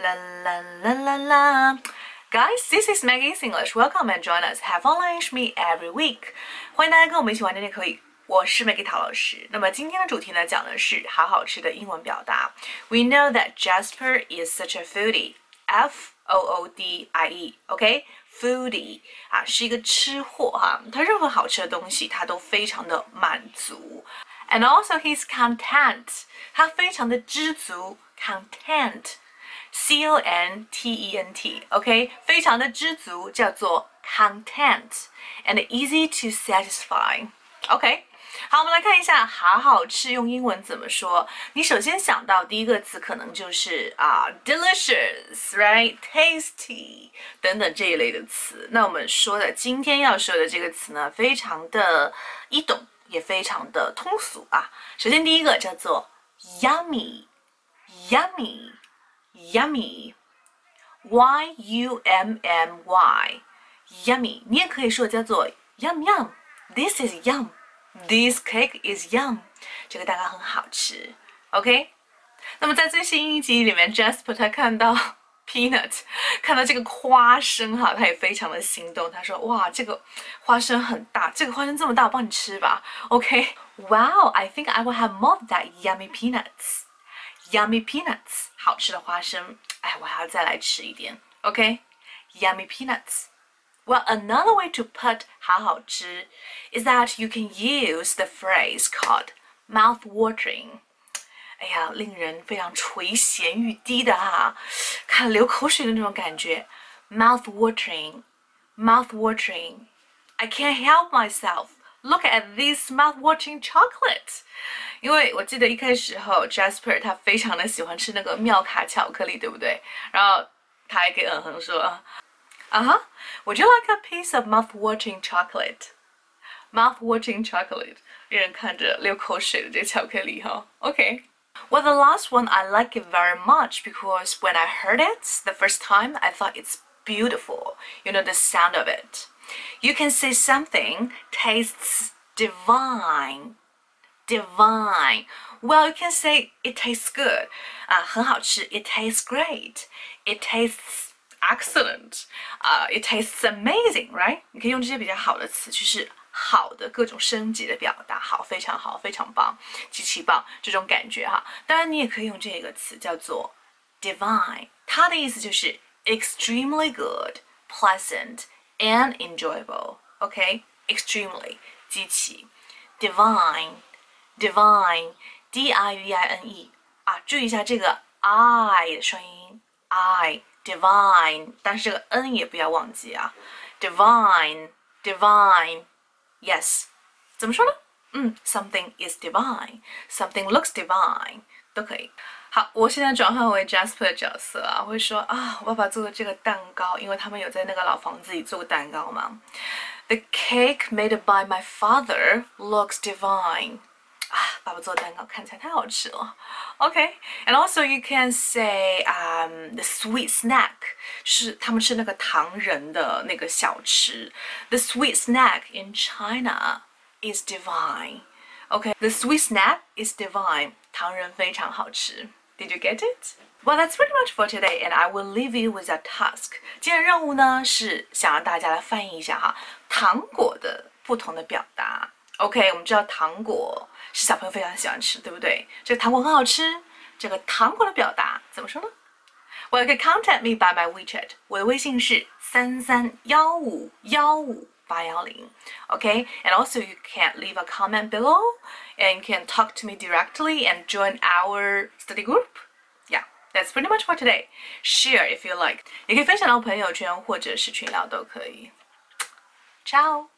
La la la la la. Guys, this is Maggie's English. Welcome and join us. Have fun lunch me every week. 欢迎大家跟我们一起玩这天口语。我是 Maggie 陶老师。那么今天的主题呢，讲的是好好吃的英文表达。We know that Jasper is such a foodie. F O O D I E. OK, foodie 啊，是一个吃货哈。他任何好吃的东西，他都非常的满足。And also he's content. 他非常的知足。Content. C O N T E N T，OK，非常的知足，叫做 content，and easy to satisfy，OK。好，我们来看一下好好吃用英文怎么说。你首先想到第一个词可能就是啊，delicious，right，tasty 等等这一类的词。那我们说的今天要说的这个词呢，非常的易懂，也非常的通俗啊。首先第一个叫做 yummy，yummy。yummy, y u m m y, yummy。你也可以说叫做 yum yum。This is yum. This cake is yum. 这个蛋糕很好吃。OK。那么在最新一集里面，Jasper 他看到 peanut，看到这个花生哈，他也非常的心动。他说：“哇，这个花生很大，这个花生这么大，我帮你吃吧。”OK。Wow, I think I will have more of that yummy peanuts. Yummy peanuts，好吃的花生。哎，我还要再来吃一点。OK，yummy peanuts。Well, another way to put 好好吃 is that you can use the phrase called mouth watering。哎呀，令人非常垂涎欲滴的哈，看流口水的那种感觉。Mouth watering，mouth watering。I can't help myself. Look at this mouth-watering chocolate， 因为我记得一开始后，Jasper 他非常的喜欢吃那个妙卡巧克力，对不对？然后他还给嗯哼说，啊哈，Would you like a piece of mouth-watering chocolate？Mouth-watering chocolate，让人看着流口水的这个巧克力哈。OK。Well, the last one I like it very much because when I heard it the first time, I thought it's beautiful. You know the sound of it. You can say something tastes divine. Divine. Well, you can say it tastes good. 啊，很好吃. It tastes great. It tastes excellent. 啊、uh,，it tastes amazing, right? 你可以用这些比较好的词，就是好的各种升级的表达，好，非常好，非常棒，极其棒这种感觉哈。当然，你也可以用这个词叫做 divine，它的意思就是 extremely good, pleasant and enjoyable. Okay, extremely 极其 divine Divine d i v i n e 啊，注意一下这个 i 的声音 i divine，但是这个 n 也不要忘记啊，divine divine yes，怎么说呢？嗯，something is divine，something looks divine 都可以。好，我现在转换为 Jasper 的角色啊，会说啊，我爸爸做的这个蛋糕，因为他们有在那个老房子里做过蛋糕嘛。The cake made by my father looks divine. 啊，爸爸做的蛋糕看起来太好吃了。OK，and also you can say um the sweet snack 是他们吃那个糖人的那个小吃。The sweet snack in China is divine. Okay, the sweet snack is divine. 糖人非常好吃。did you get it? Well, that's pretty much for today, and I will leave you with a task. 今天任务呢是想让大家来翻译一下哈糖果的不同的表达。 OK，我们知道糖果是小朋友非常喜欢吃，对不对？这个糖果很好吃。这个糖果的表达怎么说呢？Well, you can contact me by my WeChat. 我的微信是三三幺五幺五八幺零。OK, and also you can leave a comment below and can talk to me directly and join our study group. Yeah, that's pretty much for today. Share if you like. 也可以分享到朋友圈或者是群聊都可以。Ciao.